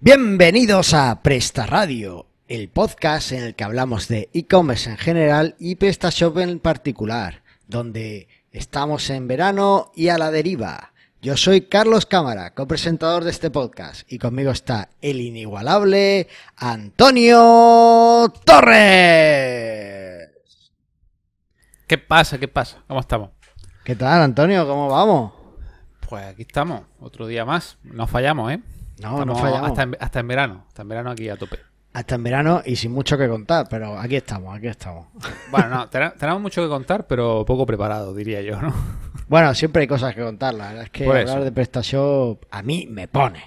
Bienvenidos a Presta Radio, el podcast en el que hablamos de e-commerce en general y PrestaShop en particular, donde estamos en verano y a la deriva. Yo soy Carlos Cámara, copresentador de este podcast, y conmigo está el inigualable Antonio Torres. ¿Qué pasa? ¿Qué pasa? ¿Cómo estamos? ¿Qué tal, Antonio? ¿Cómo vamos? Pues aquí estamos, otro día más. No fallamos, ¿eh? No, no Estamos fallamos. Hasta en, hasta en verano, hasta en verano aquí a tope. Hasta en verano y sin mucho que contar, pero aquí estamos, aquí estamos. Bueno, no, ten- tenemos mucho que contar, pero poco preparado, diría yo, ¿no? Bueno, siempre hay cosas que contar, la verdad es que hablar de PrestaShop a mí me pone.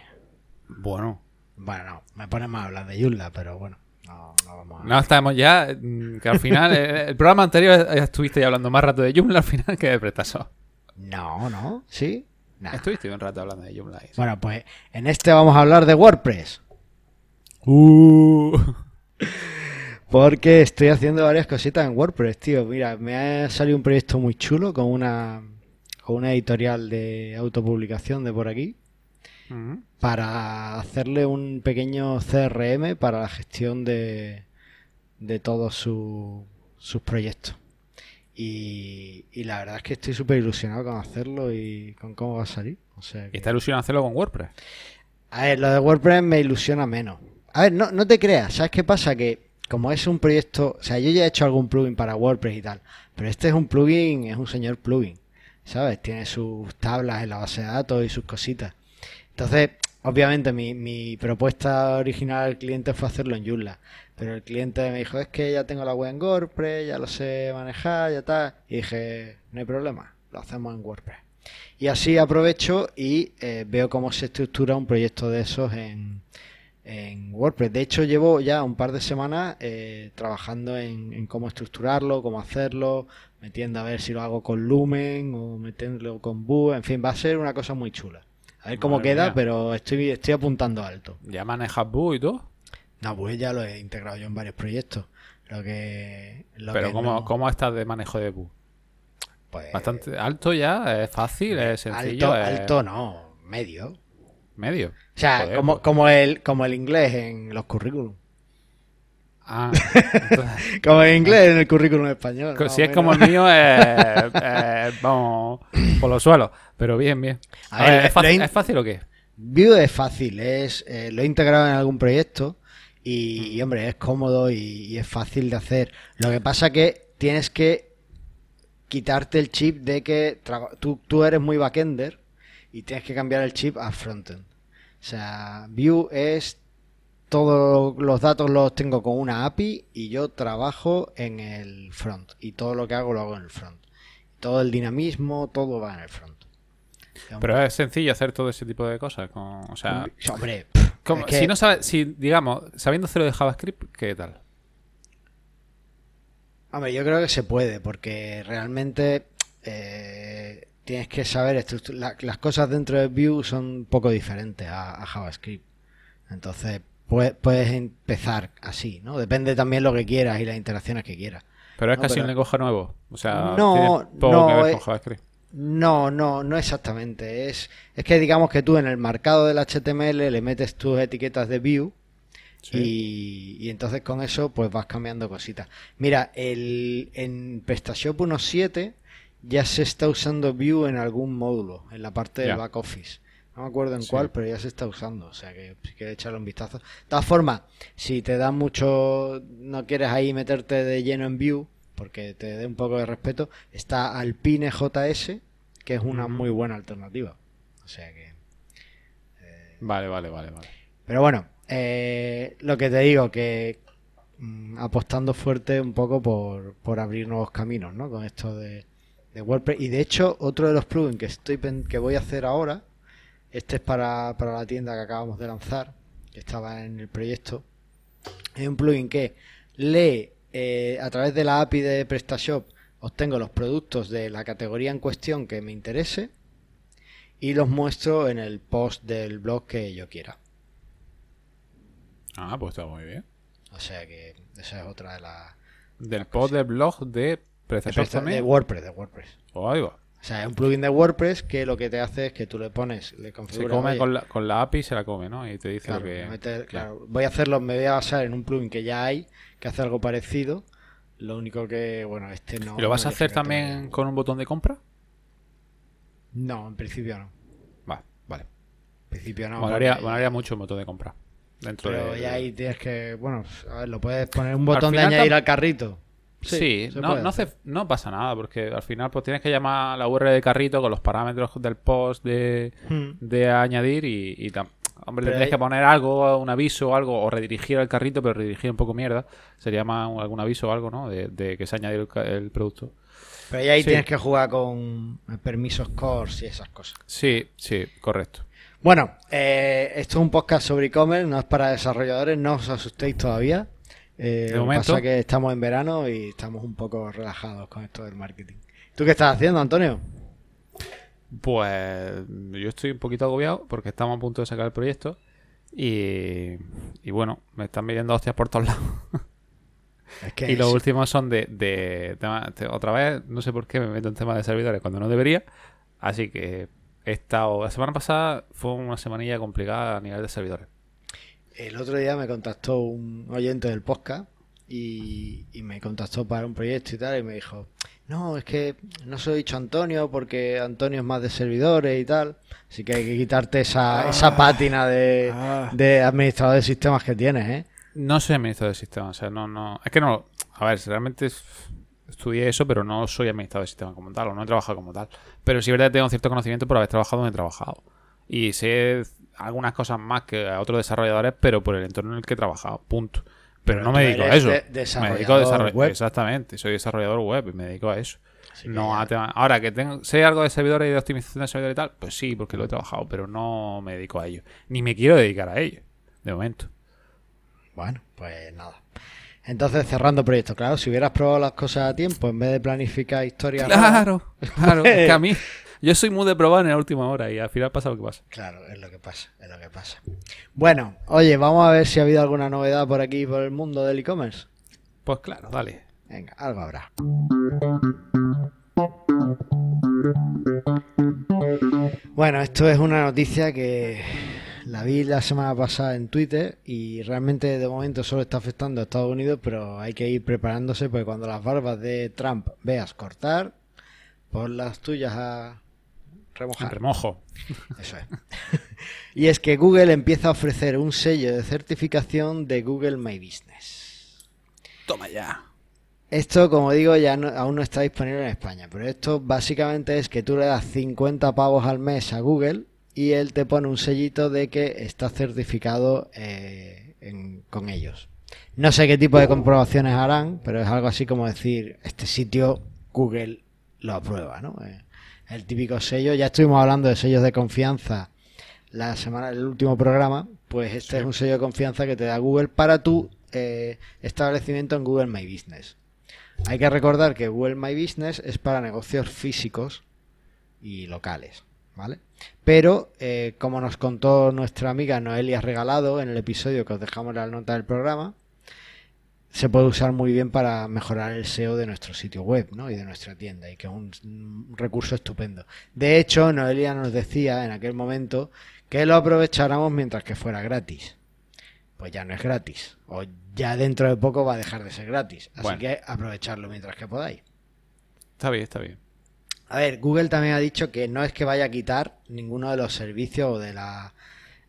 Bueno, Bueno, no, me pone más hablar de Joomla, pero bueno, no, no vamos a... no estamos ya, mm, que al final, eh, el programa anterior estuviste ya hablando más rato de Joomla al final que de Prestaso. No, no, ¿sí? Nah. Estuviste un rato hablando de Joomla. sí. Bueno, pues en este vamos a hablar de WordPress, Uh. porque estoy haciendo varias cositas en WordPress, tío. Mira, me ha salido un proyecto muy chulo con una, con una editorial de autopublicación de por aquí. Ujú. para hacerle un pequeño CRM para la gestión de, de todos su- sus proyectos. Y, y la verdad es que estoy súper ilusionado con hacerlo y con cómo va a salir. O sea Y que- está ilusionado hacerlo con WordPress. A ver, lo de WordPress me ilusiona menos. A ver, no, no te creas, ¿sabes qué pasa? Que como es un proyecto, o sea, yo ya he hecho algún plugin para WordPress y tal, pero este es un plugin, es un señor plugin, ¿sabes? Tiene sus tablas en la base de datos y sus cositas. Entonces, obviamente mi, mi propuesta original al cliente fue hacerlo en Joomla, pero el cliente me dijo, es que ya tengo la web en WordPress, ya lo sé manejar, ya tal, y dije, no hay problema, lo hacemos en WordPress. Y así aprovecho y eh, veo cómo se estructura un proyecto de esos en, en WordPress. De hecho, llevo ya un par de semanas eh, trabajando en, en cómo estructurarlo, cómo hacerlo, metiendo a ver si lo hago con Lumen o metiéndolo con Vue. En fin, va a ser una cosa muy chula. A ver cómo Madre queda, mía. pero estoy, estoy apuntando alto. Ya manejas Vue y todo. No, Vue ya lo he integrado yo en varios proyectos. Lo que. Lo Pero que ¿cómo, no, ¿cómo estás de manejo de Vue? pues, Bastante alto ya, es fácil, es sencillo. alto, es alto no, medio. Medio. O sea, Joder, como, pues. como, el, como el inglés en los currículums. Ah, entonces, Como el inglés en el currículum español. si es como el mío, eh, eh, vamos por los suelos. Pero bien, bien. A A ver, ¿es, fácil, in- ¿Es fácil o qué? Vue es fácil, es, eh, lo he integrado en algún proyecto y, y, hombre, es cómodo y, y es fácil de hacer. Lo que pasa que tienes que quitarte el chip de que tú, tú eres muy backender y tienes que cambiar el chip a frontend. O sea, Vue es todos los datos los tengo con una API y yo trabajo en el front y todo lo que hago lo hago en el front. Todo el dinamismo, todo va en el front. Pero es sencillo hacer todo ese tipo de cosas. Con, o sea, Hombre, es que- si no sabes, si digamos, sabiendo cero de JavaScript, ¿qué tal? Hombre, yo creo que se puede, porque realmente eh, tienes que saber la- las cosas dentro de Vue son un poco diferentes a, a JavaScript. Entonces, pue- puedes empezar así, ¿no? Depende también lo que quieras y las interacciones que quieras. Pero es No, casi pero- un lenguaje nuevo. O sea, No, tiene poco no, que ver eh, con JavaScript. No, no, no exactamente. Es, es que digamos que tú en el marcado del HTML le metes tus etiquetas de Sí. y, y entonces con eso pues vas cambiando cositas. Mira, el, en PrestaShop 1.7 ya se está usando Vue en algún módulo, en la parte del Ya. back office. No me acuerdo en Sí. cuál, pero ya se está usando. O sea que si quieres echarle un vistazo. De todas formas, si te da mucho, no quieres ahí meterte de lleno en Vue, porque te dé un poco de respeto, está Alpine JS, que es una Ujú. muy buena alternativa. O sea que. Vale, vale, vale, vale. Pero bueno, eh, lo que te digo, que mm, apostando fuerte un poco por, por abrir nuevos caminos, ¿no? Con esto de, de WordPress. Y de hecho, otro de los plugins que estoy que voy a hacer ahora, este es para, para la tienda que acabamos de lanzar, que estaba en el proyecto. Es un plugin que lee eh, a través de la API de PrestaShop, obtengo los productos de la categoría en cuestión que me interese y los muestro en el post del blog que yo quiera. Ah, pues está muy bien. O sea que esa es otra de las... Del pod del blog de de, PrestaShop Presta- también. de WordPress, de WordPress. O algo. O sea, es un plugin de WordPress que lo que te hace es que tú le pones, le Se configuras. come oye, con la, con la API, se la come, ¿no? Y te dice claro, lo que... meter- claro, voy a hacerlo, me voy a basar en un plugin que ya hay, que hace algo parecido. Lo único que, bueno, este no. ¿Y lo vas no a hacer también todavía. con un botón de compra? No, en principio no. Vale, vale. En principio no. molaría, porque- mucho un botón de compra. Dentro Pero de... ya ahí tienes que, bueno, a ver, lo puedes poner un botón de añadir al carrito. Sí, no, no, hacer. hace- no pasa nada, porque al final pues tienes que llamar a la URL de carrito con los parámetros del post de, Hmm. de añadir y, y tam- Hombre, Pero tendrías hay- que poner algo, un aviso o algo, o redirigir el carrito, pero redirigir un poco mierda. Sería más un- algún aviso o algo, ¿no? De, de que se ha añadido el, producto. Pero ahí Sí. tienes que jugar con permisos cores y esas cosas. Sí, sí, correcto. Bueno, eh, esto es un podcast sobre e-commerce, no es para desarrolladores, no os asustéis todavía. Eh, De lo que momento. pasa es que estamos en verano y estamos un poco relajados con esto del marketing. ¿Tú qué estás haciendo, Antonio? Pues yo estoy un poquito agobiado porque estamos a punto de sacar el proyecto y, y bueno, me están midiendo hostias por todos lados. Es que Y los últimos son de, de tema- te- otra vez, no sé por qué me meto en temas de servidores cuando no debería. Así que he estado. La semana pasada fue una semanilla complicada a nivel de servidores. El otro día me contactó un oyente del podcast y, y me contactó para un proyecto y tal y me dijo, no, es que no se lo he dicho a Antonio porque Antonio es más de servidores y tal, así que hay que quitarte esa, esa pátina de, Ah. de administrador de sistemas que tienes, ¿eh? No soy administrador de sistemas, o sea, no, no. Es que no. A ver, realmente es- estudié eso, pero no soy administrador de sistemas como tal, o no he trabajado como tal. Pero sí es verdad que tengo cierto conocimiento por haber trabajado donde he trabajado. Y sé algunas cosas más que a otros desarrolladores, pero por el entorno en el que he trabajado, punto. Pero, Pero no me dedico a eso. de- me dedico a desarrollar. web. Exactamente, soy desarrollador web y me dedico a eso. Así No a Ahora que tengo, sé algo de servidores y de optimización de servidores y tal, pues sí, porque lo he trabajado, pero no me dedico a ello. Ni me quiero dedicar a ello, de momento. Bueno, pues nada. Entonces, cerrando proyecto, claro, si hubieras probado las cosas a tiempo en vez de planificar historias. raras, Claro, claro. es que a mí, yo soy muy de probar en la última hora y al final pasa lo que pasa. Claro, es lo que pasa, es lo que pasa. Bueno, oye, vamos a ver si ha habido alguna novedad por aquí, por el mundo del e-commerce. Pues claro, dale. Venga, algo habrá. Bueno, esto es una noticia que la vi la semana pasada en Twitter y realmente de momento solo está afectando a Estados Unidos, pero hay que ir preparándose porque cuando las barbas de Trump veas cortar, pon las tuyas a remojar. Remojo. Eso es. y es que Google empieza a ofrecer un sello de certificación de Google My Business. Toma ya. Esto, como digo, ya no- aún no está disponible en España, pero esto básicamente es que tú le das 50 pavos al mes a Google y él te pone un sellito de que está certificado eh, en- con ellos. No sé qué tipo de comprobaciones harán, pero es algo así como decir, este sitio Google lo aprueba, ¿no? Eh, el típico sello, ya estuvimos hablando de sellos de confianza la semana del último programa, pues este es un sello de confianza que te da Google para tu eh, establecimiento en Google My Business. Hay que recordar que Google My Business es para negocios físicos y locales, ¿vale? Pero, eh, como nos contó nuestra amiga Noelia Regalado en el episodio que os dejamos en la nota del programa, se puede usar muy bien para mejorar el SEO de nuestro sitio web ¿no? y de nuestra tienda, y que es un, un recurso estupendo. De hecho, Noelia nos decía en aquel momento que lo aprovecháramos mientras que fuera gratis. Pues ya no es gratis, o ya dentro de poco va a dejar de ser gratis. Así Bueno. que aprovecharlo mientras que podáis. Está bien, está bien. A ver, Google también ha dicho que no es que vaya a quitar ninguno de los servicios o de las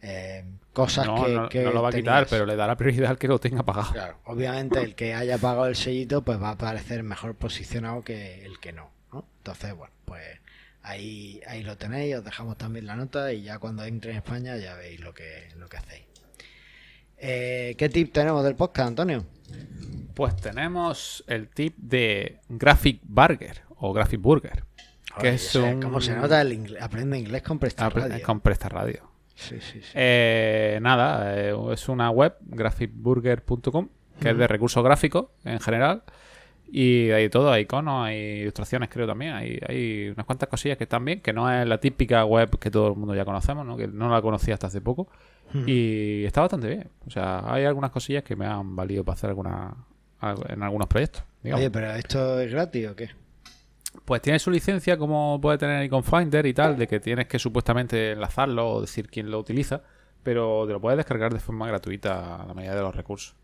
eh, cosas No, que, no, que no lo va a quitar, pero le dará prioridad al que lo tenga pagado. Claro, obviamente el que haya pagado el sellito pues va a aparecer mejor posicionado que el que no, ¿no? Entonces, bueno, pues ahí, ahí lo tenéis, os dejamos también la nota y ya cuando entre en España ya veis lo que, lo que hacéis. Eh, ¿Qué tip tenemos del podcast, Antonio? Pues tenemos el tip de Graphic Burger o Graphic Burger. Que Oye, es o sea, un... ¿Cómo se nota el inglés? Aprende inglés con Presta Apre- Radio. Con Presta Radio. Sí, sí, sí. Eh, nada, eh, es una web, graphicburger.com, que es de recursos gráficos en general. Y hay todo, hay iconos, hay ilustraciones creo también, hay, hay unas cuantas cosillas que están bien, que no es la típica web que todo el mundo ya conocemos, ¿no? que no la conocía hasta hace poco. Y está bastante bien. O sea, hay algunas cosillas que me han valido para hacer alguna, en algunos proyectos. digamos. Oye, pero ¿esto es gratis o qué? Pues tiene su licencia, como puede tener Icon Finder y tal, de que tienes que supuestamente enlazarlo o decir quién lo utiliza, pero te lo puedes descargar de forma gratuita a la medida de los recursos.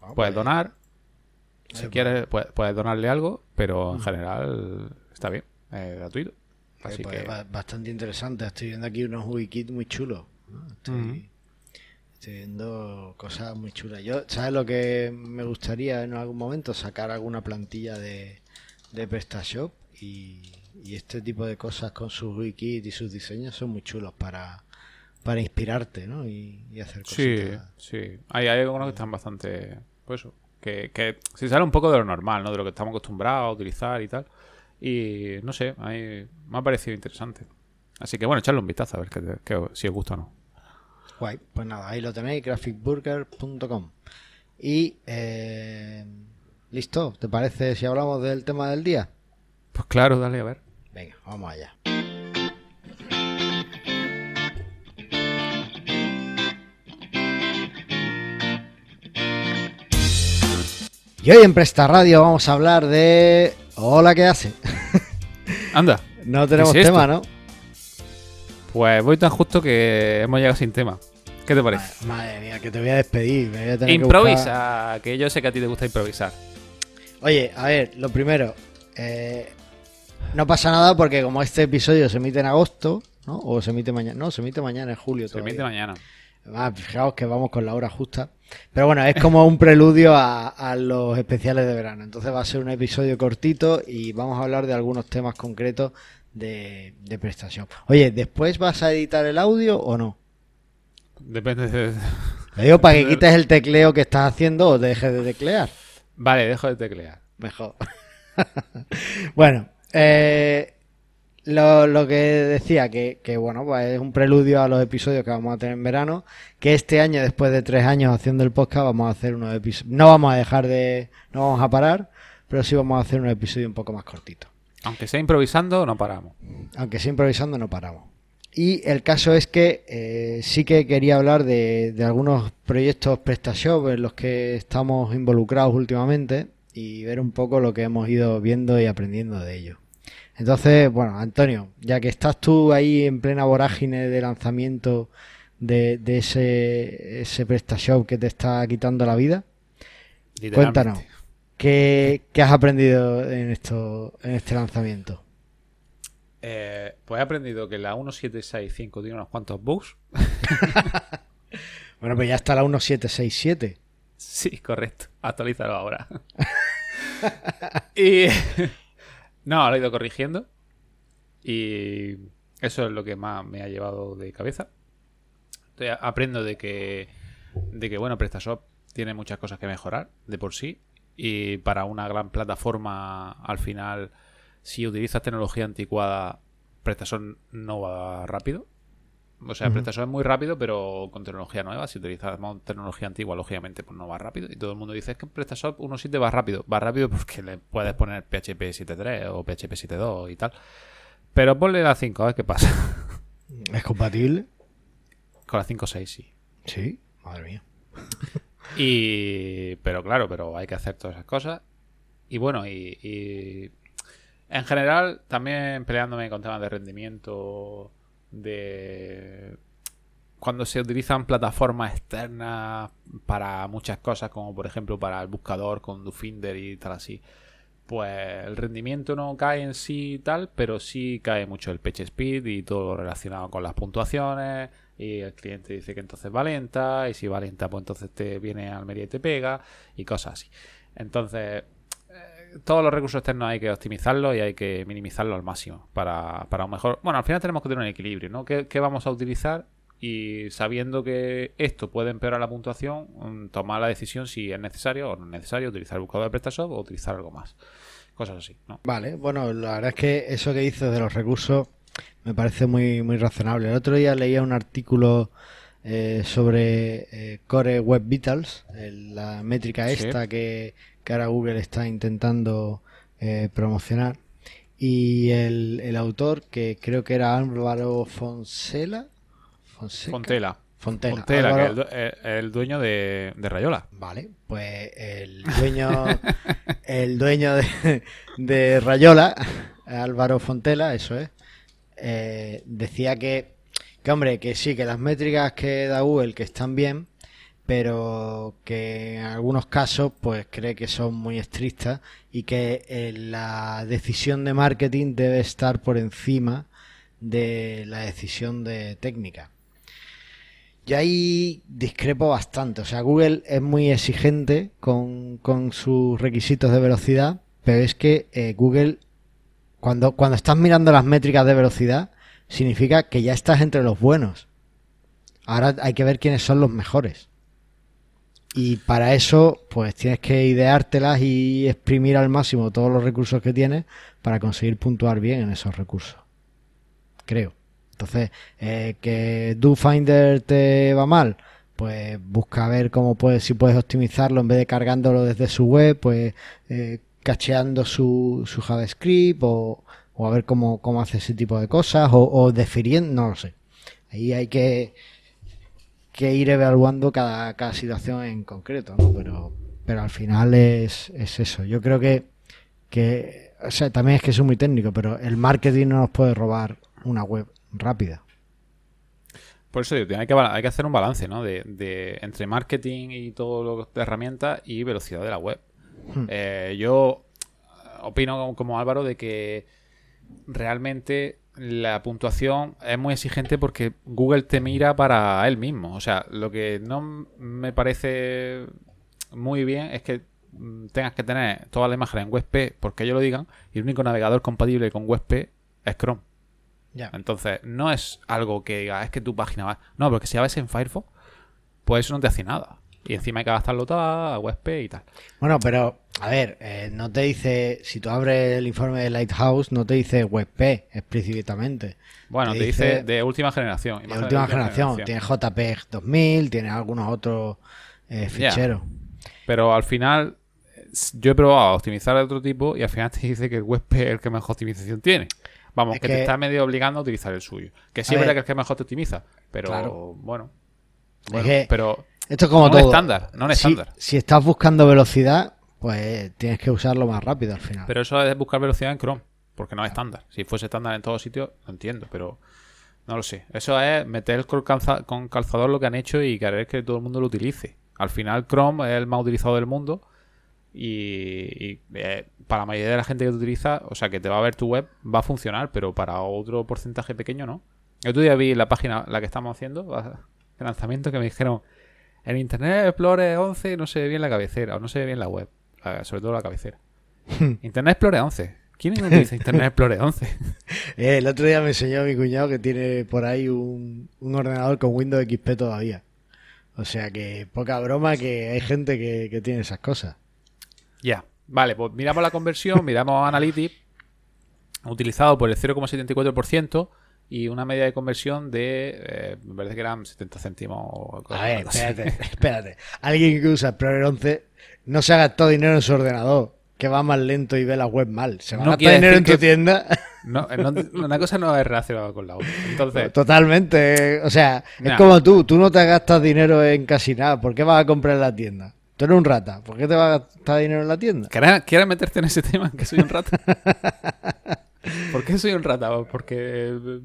Ah, Puedes donar, si quieres, puedes, puedes donarle algo, pero en general está bien, es gratuito. Así pues, que bastante interesante. Estoy viendo aquí unos wikits muy chulos. ¿no? Estoy, estoy viendo cosas muy chulas. Yo, ¿sabes lo que me gustaría en algún momento? Sacar alguna plantilla de, de PrestaShop y, y este tipo de cosas con sus wikits y sus diseños son muy chulos para, para inspirarte, ¿no? Y, y hacer sí, cositas. sí. Hay, hay algunos que están bastante, pues eso, que, que se sale un poco de lo normal, ¿no? De lo que estamos acostumbrados a utilizar y tal. Y no sé, mí me ha parecido interesante. Así que bueno, echarle un vistazo a ver que, que- si os gusta o no. Guay, pues nada, ahí lo tenéis, graphicburger.com. Y eh, listo, ¿te parece si hablamos del tema del día? Pues claro, dale a ver. Venga, vamos allá. Y hoy en Presta Radio vamos a hablar de... Hola, ¿qué hace? Anda, No tenemos tema, ¿no? pues voy tan justo que hemos llegado sin tema. ¿Qué te parece? Madre mía, que te voy a despedir. me voy a tener que buscar- Improvisa, que yo sé que a ti te gusta improvisar. Oye, a ver, lo primero, eh, no pasa nada porque como este episodio se emite en agosto, ¿no? O se emite mañana, no, se emite mañana en julio Se todavía. emite mañana. Ah, fijaos que vamos con la hora justa. Pero bueno, es como un preludio a, a los especiales de verano. Entonces va a ser un episodio cortito y vamos a hablar de algunos temas concretos de, de prestación. Oye, ¿después vas a editar el audio o no? Depende de... Lo digo para que quites el tecleo que estás haciendo o dejes de teclear. Vale, dejo de teclear. Mejor. bueno, eh, lo, lo que decía, que, que, bueno, pues es un preludio a los episodios que vamos a tener en verano, que este año, después de tres años haciendo el podcast, vamos a hacer unos episodios, no vamos a dejar de, no vamos a parar, pero sí vamos a hacer un episodio un poco más cortito. Aunque sea improvisando, no paramos. Aunque sea improvisando, no paramos. Y el caso es que eh, sí que quería hablar de, de algunos proyectos PrestaShop en los que estamos involucrados últimamente y ver un poco lo que hemos ido viendo y aprendiendo de ellos. Entonces, bueno, Antonio, ya que estás tú ahí en plena vorágine de lanzamiento de, de ese, ese PrestaShop que te está quitando la vida, cuéntanos, ¿qué, qué has aprendido en, esto, en este lanzamiento? Eh, pues he aprendido que la 1765 tiene unos cuantos bugs. Bueno, pues ya está la 1767. Sí, correcto. Actualízalo ahora. y. no, lo he ido corrigiendo. Y eso es lo que más me ha llevado de cabeza. Entonces, aprendo de que. De que, bueno, PrestaShop tiene muchas cosas que mejorar de por sí. Y para una gran plataforma, al final, si utilizas tecnología anticuada, PrestaShop no va rápido. O sea. PrestaShop es muy rápido, pero con tecnología nueva. Si utilizamos tecnología antigua, lógicamente, pues no va rápido. Y todo el mundo dice es que en PrestaShop 1.7 va rápido. Va rápido porque le puedes poner PHP 7.3 o PHP 7.2 y tal. Pero ponle la 5, a ver qué pasa. ¿Es compatible? Con la 5.6 sí. Sí, madre mía. Y. Pero claro, pero hay que hacer todas esas cosas. Y bueno, y. y en general, también peleándome con temas de rendimiento. De. Cuando se utilizan plataformas externas para muchas cosas, como por ejemplo para el buscador con Dufinder y tal así, pues el rendimiento no cae en sí y tal, pero sí cae mucho el page speed y todo lo relacionado con las puntuaciones. Y el cliente dice que entonces va lenta, y si va lenta, pues entonces te viene a Almería y te pega, y cosas así. Entonces, todos los recursos externos hay que optimizarlos y hay que minimizarlos al máximo para, para un mejor. Bueno, al final tenemos que tener un equilibrio, ¿no? ¿Qué, qué vamos a utilizar? Y sabiendo que esto puede empeorar la puntuación, mm, tomar la decisión si es necesario o no es necesario utilizar el buscador de PrestaShop o utilizar algo más. Cosas así, ¿no? Vale, bueno, la verdad es que eso que dices de los recursos me parece muy, muy razonable. El otro día leía un artículo eh, sobre eh, Core Web Vitals, el- la métrica Sí. esta que, que ahora Google está intentando eh, promocionar. Y el, el autor, que creo que era Álvaro Fonsela, Fonseca, Fontela. Fontela. Fontela, Álvaro- que es el, el dueño de, de Rayola. Vale, pues el dueño, el dueño de, de Rayola, Álvaro Fontela, eso es, eh, decía que, que, hombre, que sí, que las métricas que da Google que están bien, pero que en algunos casos pues cree que son muy estrictas y que eh, la decisión de marketing debe estar por encima de la decisión de técnica. Yo ahí discrepo bastante. O sea, Google es muy exigente con, con sus requisitos de velocidad, pero es que eh, Google, cuando, cuando estás mirando las métricas de velocidad, significa que ya estás entre los buenos. Ahora hay que ver quiénes son los mejores. Y para eso, pues tienes que ideártelas y exprimir al máximo todos los recursos que tienes para conseguir puntuar bien en esos recursos. Creo. Entonces, eh, que DoFinder te va mal, pues busca ver cómo puedes, si puedes optimizarlo en vez de cargándolo desde su web, pues eh, cacheando su, JavaScript o, o a ver cómo, cómo hace ese tipo de cosas o, o defiriendo, no lo sé. Ahí hay que, que ir evaluando cada, cada situación en concreto, ¿no? Pero, pero al final es, es eso. Yo creo que, que, o sea, también es que soy muy técnico, pero el marketing no nos puede robar una web rápida. Por eso digo, hay que, hay que hacer un balance, ¿no? De, de- entre marketing y todo lo de herramientas y velocidad de la web. Hmm. Eh, yo opino como, como Álvaro de que realmente la puntuación es muy exigente porque Google te mira para él mismo. O sea, lo que no me parece muy bien es que mm, tengas que tener toda la imagen en WebP porque ellos lo digan y el único navegador compatible con WebP es Chrome. Ya. Entonces, no es algo que diga, es que tu página va. No, porque si la ves en Firefox, pues eso no te hace nada. Y encima hay que gastarlo todo a y tal. Bueno, pero, a ver, eh, no te dice, si tú abres el informe de Lighthouse, no te dice WebP explícitamente. Bueno, Te te, dice dice de última generación. De última generación. Tiene JPEG 2000, tiene algunos otros eh, ficheros. Pero al final, yo he probado a optimizar de otro tipo y al final te dice que el WebP es el que mejor optimización tiene. Vamos, Es que, que- te está medio obligando a utilizar el suyo. Que sí es verdad ver. que es el que mejor te optimiza. Pero Claro. bueno. Es Bueno, que pero Esto es como no un todo. estándar, no un estándar. Si, estás buscando velocidad, pues tienes que usarlo más rápido al final. Pero eso es buscar velocidad en Chrome, porque no es estándar. Si fuese estándar en todos sitios, lo entiendo, pero no lo sé. Eso es meter con, calza- con calzador lo que han hecho y querer que todo el mundo lo utilice. Al final Chrome es el más utilizado del mundo y, y, eh, para la mayoría de la gente que lo utiliza, o sea, que te va a ver tu web, va a funcionar, pero para otro porcentaje pequeño no. Otro día vi la página, la que estamos haciendo, de lanzamiento, que me dijeron, en Internet Explorer 11 no se ve bien la cabecera, o no se ve bien la web, sobre todo la cabecera. Internet Explorer 11. ¿Quién utiliza Internet Explorer 11? Eh, el otro día me enseñó mi cuñado que tiene por ahí un, un ordenador con Windows XP todavía. O sea que poca broma que hay gente que, que tiene esas cosas. Ya. Vale, pues miramos la conversión, miramos Analytics, utilizado por el 0,74% y una media de conversión de, eh, me parece que eran 70 céntimos. o A ver, espérate, espérate. Alguien que usa Explorer 11 no se ha gastado dinero en su ordenador, que va más lento y ve la web mal. Se va a No gastar quiere dinero en tu tienda. No, no- una cosa no es relacionada con la otra. Entonces, Totalmente. O sea, Nah. es como tú. Tú no te gastas dinero en casi nada. ¿Por qué vas a comprar en la tienda? Tú eres un rata. ¿Por qué te vas a gastar dinero en la tienda? ¿quieres, quieres meterte en ese tema que soy un rata? ¿Por qué soy un rata? Porque eh,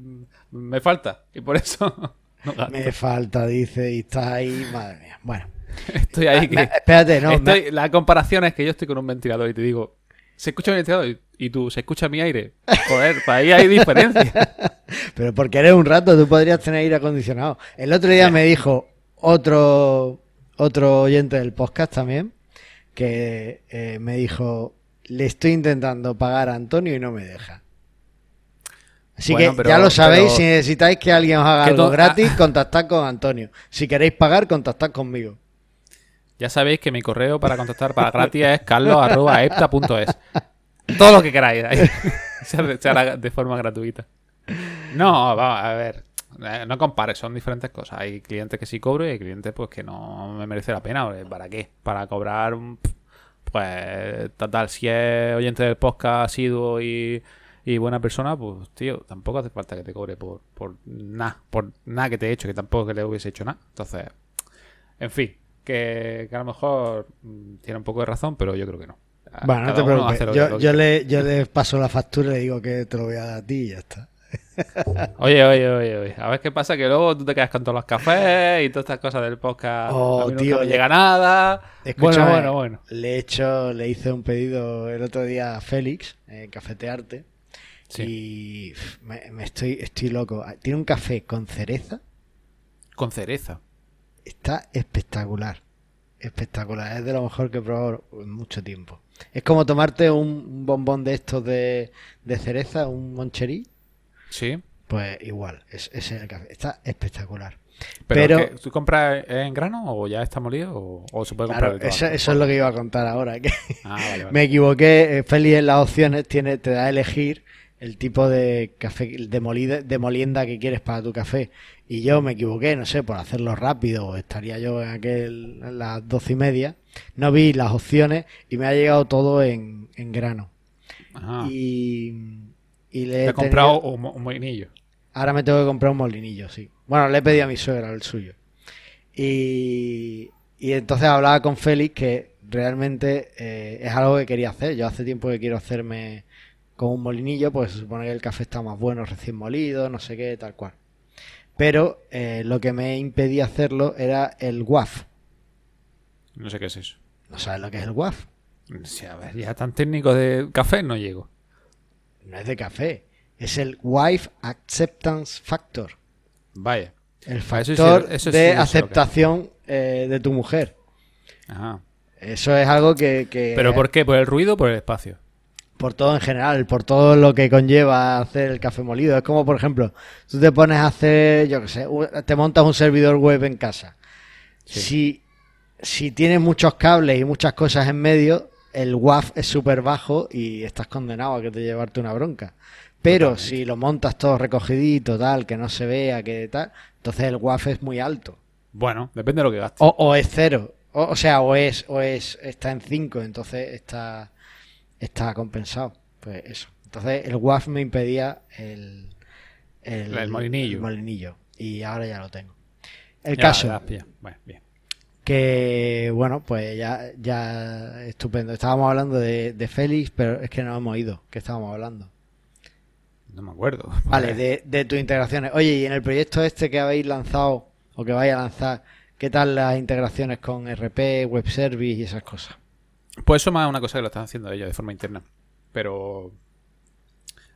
me falta y por eso no. Me falta, dice, y estás ahí. Madre mía. Bueno. estoy ahí. Me- que- espérate, no. me- Estoy- La comparación es que yo estoy con un ventilador y te digo, ¿se escucha mi ventilador? Y- tú, ¿se escucha mi aire? Joder, pues ahí hay diferencia. Pero porque eres un rato, tú podrías tener aire acondicionado. El otro día me dijo otro, otro oyente del podcast también, que eh, me dijo, le estoy intentando pagar a Antonio y no me deja. Así Bueno, que pero- ya lo sabéis, pero- si necesitáis que alguien os haga Que algo to- gratis, ah. contactad con Antonio. Si queréis pagar, contactad conmigo. Ya sabéis que mi correo para contactar para gratis es carlos.epta.es. Todo lo que queráis. ahí. Se hará- de forma gratuita. No, vamos, a ver. eh, No compares, son diferentes cosas. Hay clientes que sí cobro y hay clientes pues que no me merece la pena. ¿Para qué? Para cobrar, un- pues, total, si es oyente del podcast asiduo y, y buena persona, pues, tío, tampoco hace falta que te cobre por, por nada, por nada que te he hecho, que tampoco que le hubiese hecho nada. Entonces, en fin, que, que a lo mejor mm, tiene un poco de razón, pero yo creo que no. Bueno, no te preocupes. Yo, yo, quiere. le, yo le paso la factura y le digo que te lo voy a dar a ti y ya está. Oye, oye, oye, oye. A ver qué pasa, que luego tú te quedas con todos los cafés y todas estas cosas del podcast. Oh, a mí nunca tío, me le- llega nada. Escúchame, bueno, bueno, bueno. Le he hecho, le hice un pedido el otro día a Félix, en Cafetearte, Sí. y me, me estoy, estoy loco. Tiene un café con cereza, Con cereza. está espectacular. Espectacular, es de lo mejor que he probado en mucho tiempo. Es como tomarte un, bombón de estos de, de cereza, un moncherí, Sí. pues igual, es, ese es el café. Está espectacular. Pero, Pero-. ¿tú compras en grano o ya está molido o, o se puede comprar Claro, de eso, eso es lo que iba a contar ahora. Que Ah, vale, vale. me equivoqué. eh, Félix en las opciones tiene, te da a elegir el tipo de café de, molida, de molienda que quieres para tu café. Y yo me equivoqué, no sé, por hacerlo rápido, estaría yo en aquel en las doce y media. No vi las opciones y me ha llegado todo en, en grano. Ajá. Y, y le Te he he comprado un molinillo. Ahora me tengo que comprar un molinillo, sí. Bueno, le he pedido a mi suegra el suyo. Y, y entonces hablaba con Félix que realmente eh, es algo que quería hacer. Yo hace tiempo que quiero hacerme con un molinillo, pues se supone que el café está más bueno recién molido, no sé qué, tal cual. Pero eh, lo que me impedía hacerlo era el WAF. No sé qué es eso. ¿No sabes lo que es el WAF? O sea, a ver, ya tan técnico de café no llego. No es de café. Es el Wife Acceptance Factor. Vaya. El eso sí- factor eso sí de aceptación eh, de tu mujer. Ajá. Eso es algo que, que- ¿Pero por qué? ¿Por el ruido o por el espacio? Por todo en general, por todo lo que conlleva hacer el café molido. Es como, por ejemplo, tú te pones a hacer, yo qué sé, te montas un servidor web en casa. Sí. Si, si tienes muchos cables y muchas cosas en medio, el WAF es súper bajo y estás condenado a que te llevarte una bronca. Pero si lo montas todo recogidito, tal, que no se vea, que tal, entonces el WAF es muy alto. Bueno, depende de lo que gastes. O, o es cero. O, o sea, o es, o es, está en 5, entonces está, está compensado. Pues eso. Entonces el WAF me impedía el, El molinillo. el molinillo. Y ahora ya lo tengo. El Ya, caso, ya, ya. Bueno, bien. que bueno, pues ya, ya estupendo. Estábamos hablando de, de Félix, pero es que no hemos ido. ¿Qué estábamos hablando? No me acuerdo. Vale, de, de tus integraciones. Oye, y en el proyecto este que habéis lanzado o que vais a lanzar, ¿qué tal las integraciones con RP, web service y esas cosas? Pues eso más es una cosa que lo están haciendo ellos de forma interna. Pero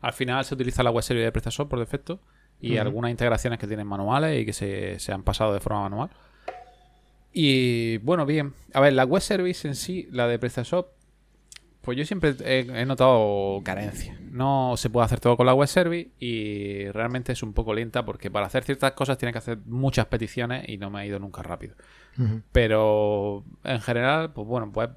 al final se utiliza la web service de PrestaShop por defecto y algunas integraciones que tienen manuales y que se, se han pasado de forma manual. Y bueno, bien. A ver, la web service en sí, la de PrestaShop, pues yo siempre he, he notado carencia. No se puede hacer todo con la web service y realmente es un poco lenta porque para hacer ciertas cosas tiene que hacer muchas peticiones y no me ha ido nunca rápido. Pero en general, pues bueno, pues,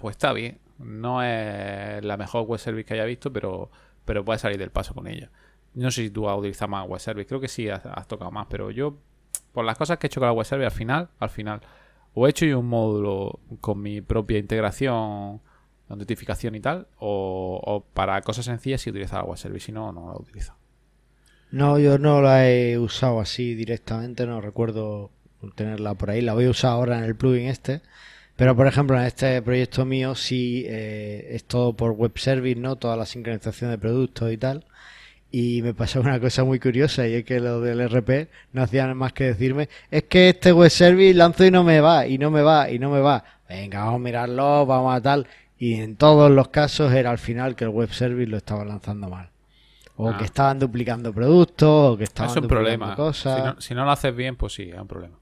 pues está bien. No es la mejor web service que haya visto, pero, pero puedes salir del paso con ella. No sé si tú has utilizado más web service, creo que sí has, tocado más, pero yo, por las cosas que he hecho con la web service, al final, al final, o he hecho yo un módulo con mi propia integración, notificación y tal, o, o para cosas sencillas sí utilizo la web service, si no, no la utilizo. No, yo no la he usado así directamente, no recuerdo tenerla por ahí. La voy a usar ahora en el plugin este. Pero, por ejemplo, en este proyecto mío sí eh, es todo por web service, ¿no? Toda la sincronización de productos y tal. Y me pasó una cosa muy curiosa y es que lo del RP no hacían más que decirme es que este web service lanzo y no me va, y no me va, y no me va. Venga, vamos a mirarlo, vamos a tal. Y en todos los casos era al final que el web service lo estaba lanzando mal. O Ah. que estaban duplicando productos, o que estaban es un duplicando problema. Si cosas. no, si no lo haces bien, pues sí, es un problema.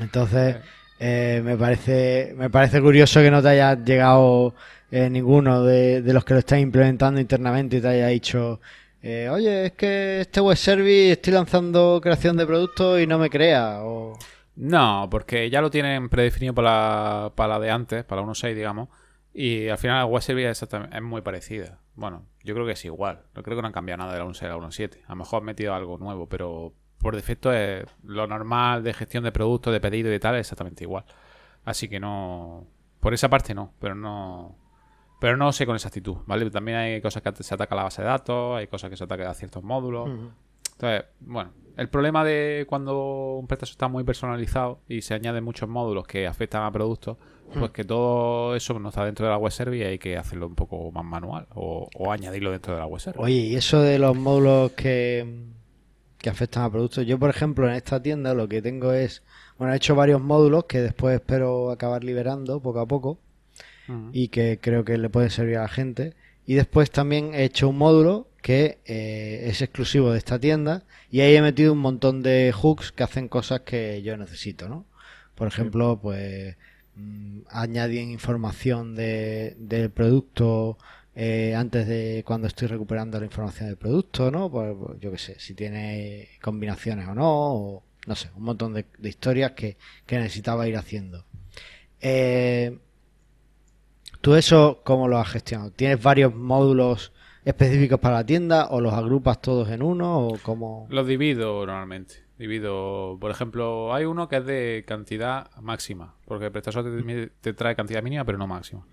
Entonces, eh, me parece me parece curioso que no te haya llegado eh, ninguno de, de los que lo están implementando internamente y te haya dicho, eh, oye, es que este web service estoy lanzando creación de productos y no me crea. No, porque ya lo tienen predefinido para la, para la de antes, para la 1.6, digamos. Y al final la web service es muy parecida. Bueno, yo creo que es igual. No creo que no han cambiado nada de la 1.6 a la 1.7. A lo mejor han metido algo nuevo, pero por defecto es lo normal de gestión de productos, de pedido y tal, es exactamente igual. Así que no. Por esa parte no, pero no. Pero no sé con exactitud, ¿vale? También hay cosas que se ataca a la base de datos, hay cosas que se atacan a ciertos módulos. Entonces, bueno, el problema de cuando un PrestaShop está muy personalizado y se añaden muchos módulos que afectan a productos, pues que todo eso no está dentro de la web service y hay que hacerlo un poco más manual o, añadirlo dentro de la web service. Oye, y eso de los módulos que, que afectan a productos, yo por ejemplo en esta tienda lo que tengo es, bueno, he hecho varios módulos que después espero acabar liberando poco a poco y que creo que le pueden servir a la gente. Y después también he hecho un módulo que eh, es exclusivo de esta tienda y ahí he metido un montón de hooks que hacen cosas que yo necesito, ¿no? Por ejemplo, pues mm, añadir información de, del producto eh, antes de cuando estoy recuperando la información del producto, ¿no? Pues, pues yo qué sé, si tiene combinaciones o no, o no sé, un montón de, historias que, que, necesitaba ir haciendo. Eh, ¿Tú eso cómo lo has gestionado? ¿Tienes varios módulos específicos para la tienda o los agrupas todos en uno o cómo? Los divido normalmente. Divido, por ejemplo, hay uno que es de cantidad máxima, porque el prestador te, trae cantidad mínima pero no máxima.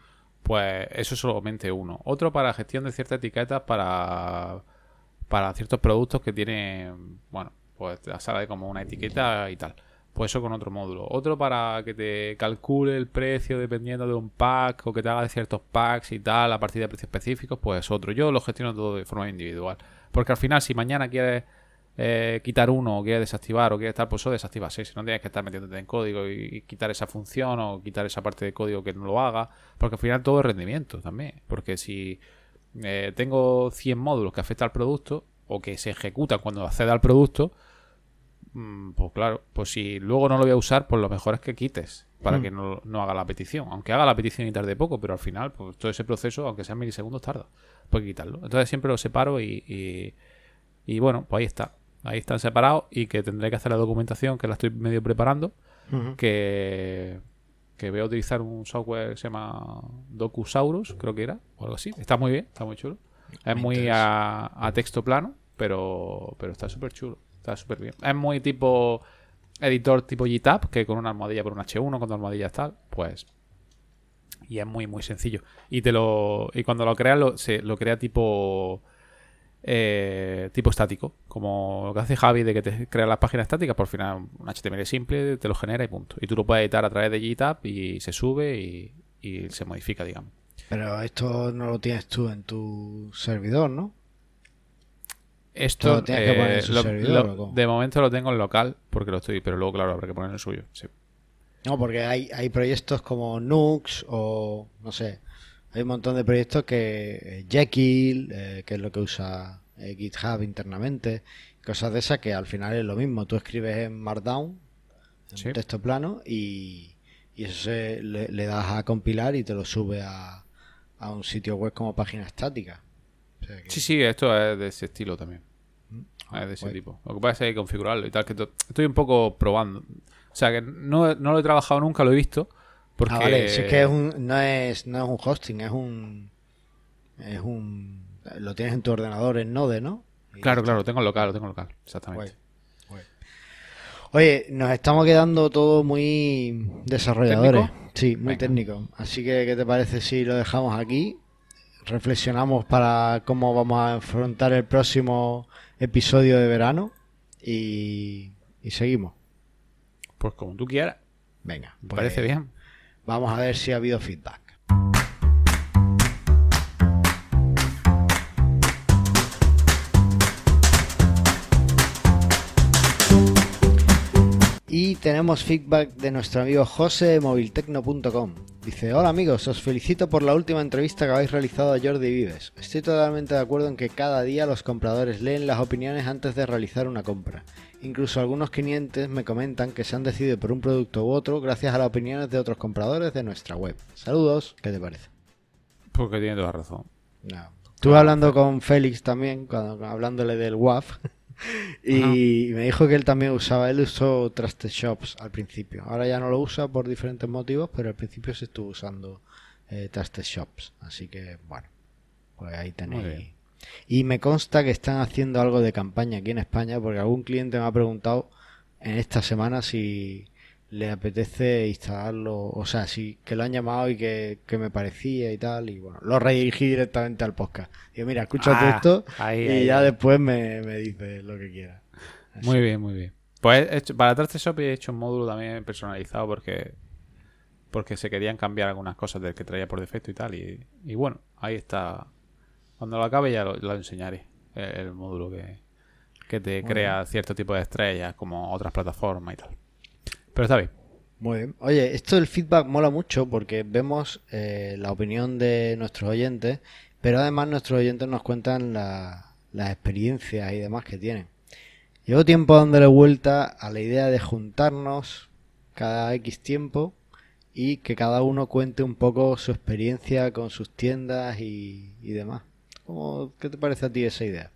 Pues eso es solamente uno. Otro para gestión de ciertas etiquetas para, para ciertos productos que tienen, bueno, pues sale como una etiqueta y tal. Pues eso con otro módulo. Otro para que te calcule el precio dependiendo de un pack o que te haga de ciertos packs y tal a partir de precios específicos, pues otro. Yo lo gestiono todo de forma individual. Porque al final, si mañana quieres eh, quitar uno o quieres desactivar o quieres estar, pues eso desactivas. Si no tienes que estar metiéndote en código y, quitar esa función o quitar esa parte de código que no lo haga. Porque al final todo es rendimiento también. Porque si eh, tengo 100 módulos que afectan al producto o que se ejecutan cuando acceda al producto, Mm, pues claro, pues si luego no lo voy a usar, pues lo mejor es que quites para mm. que no, haga la petición. Aunque haga la petición y tarde poco, pero al final, pues todo ese proceso, aunque sea milisegundos, tarda. Pues quitarlo. Entonces siempre lo separo y, y, bueno, pues ahí está. Ahí están separados y que tendré que hacer la documentación, que la estoy medio preparando, que, que voy a utilizar un software que se llama DocuSaurus, creo que era, o algo así. Está muy bien, está muy chulo. Es muy a, a texto plano, pero, pero está súper chulo. Está súper bien. Es muy tipo editor tipo GTAB, que con una almohadilla por un H1, con dos almohadillas tal, pues... Y es muy, muy sencillo. Y te lo y cuando lo creas, lo, se, lo crea tipo... Eh, tipo estático, como lo que hace Javi de que te crea las páginas estáticas, por final un HTML simple te lo genera y punto. Y tú lo puedes editar a través de GitHub y se sube y, y se modifica, digamos. Pero esto no lo tienes tú en tu servidor, ¿no? Esto eh, de momento lo tengo en local porque lo estoy, pero luego claro habrá que poner el suyo. No, porque hay, hay proyectos como Nux o no sé, hay un montón de proyectos que eh, Jekyll, eh, que es lo que usa GitHub internamente, cosas de esas que al final es lo mismo. Tú escribes en Markdown, en texto plano y, eso le, das a compilar y te lo sube a, a un sitio web como página estática. Sí, sí, esto es de ese estilo también. Ah, de ese tipo. Lo que pasa es que configurarlo y tal. que Estoy un poco probando. O sea, que no, no lo he trabajado nunca, lo he visto. Porque... Ah, vale. Si es que es un, no, es, no es un hosting, es un. Es un. Lo tienes en tu ordenador en Node, ¿no? claro, claro, lo tengo en local, lo tengo en local. Exactamente. Oye, nos estamos quedando todo muy desarrolladores. Sí, muy técnico. Así que, ¿qué te parece si lo dejamos aquí? Reflexionamos para cómo vamos a afrontar el próximo episodio de verano y, seguimos. Pues como tú quieras. Venga, me parece pues bien. Vamos a ver si ha habido feedback. Tenemos feedback de nuestro amigo José de moviltecno.com. Dice, hola amigos, os felicito por la última entrevista que habéis realizado a Jordi Vives. Estoy totalmente de acuerdo en que cada día los compradores leen las opiniones antes de realizar una compra. Incluso algunos clientes me comentan que se han decidido por un producto u otro gracias a las opiniones de otros compradores de nuestra web. Saludos, ¿qué te parece? Porque tiene toda razón. Estuve hablando con Félix también, cuando, hablándole del WAF. Y me dijo que él también usaba, él usó Trusted Shops al principio. Ahora ya no lo usa por diferentes motivos, pero al principio se estuvo usando eh, Trusted Shops. Así que, bueno, pues ahí tenéis. Y me consta que están haciendo algo de campaña aquí en España, porque algún cliente me ha preguntado en esta semana si, le apetece instalarlo, o sea, sí, que lo han llamado y que, que me parecía y tal, y bueno, lo redirigí directamente al podcast. Digo, mira, escucha Ah, esto ahí, y ahí, ya ahí. después me, me dices lo que quieras. Muy bien, muy bien. Pues he hecho- para Trusted Shop he hecho un módulo también personalizado porque porque se querían cambiar algunas cosas del que traía por defecto y tal. Y, y bueno, ahí está. Cuando lo acabe ya lo, lo enseñaré. El, el módulo que, que te crea cierto tipo de estrellas como otras plataformas y tal. Pero está bien. Muy bien. Oye, esto del feedback mola mucho porque vemos eh, la opinión de nuestros oyentes, pero además nuestros oyentes nos cuentan la- las experiencias y demás que tienen. Llevo tiempo dándole vuelta a la idea de juntarnos cada X tiempo y que cada uno cuente un poco su experiencia con sus tiendas y, y demás. ¿Cómo, ¿Qué te parece a ti esa idea?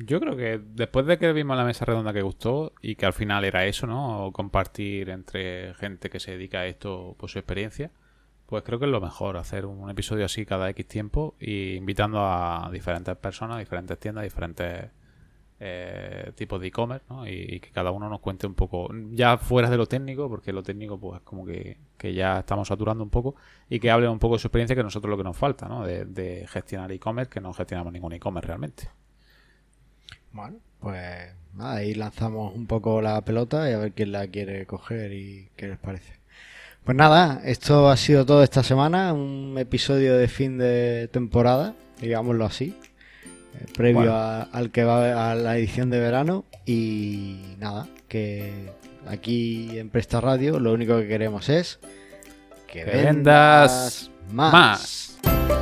Yo creo que después de que vimos la mesa redonda que gustó y que al final era eso, ¿no? Compartir entre gente que se dedica a esto por su experiencia, pues creo que es lo mejor hacer un episodio así cada X tiempo y invitando a diferentes personas, diferentes tiendas, diferentes eh, tipos de e-commerce, ¿no? Y, que cada uno nos cuente un poco, ya fuera de lo técnico, porque lo técnico pues como que, que ya estamos saturando un poco, y que hable un poco de su experiencia, que nosotros lo que nos falta, ¿no? De, de gestionar e-commerce, que no gestionamos ningún e-commerce realmente. Bueno, pues nada, ahí lanzamos un poco la pelota y a ver quién la quiere coger y qué les parece. Pues nada, esto ha sido todo esta semana, un episodio de fin de temporada, digámoslo así, eh, previo Bueno. a- al que va a la edición de verano y nada, que aquí en Presta Radio lo único que queremos es que, Que vendas más. más.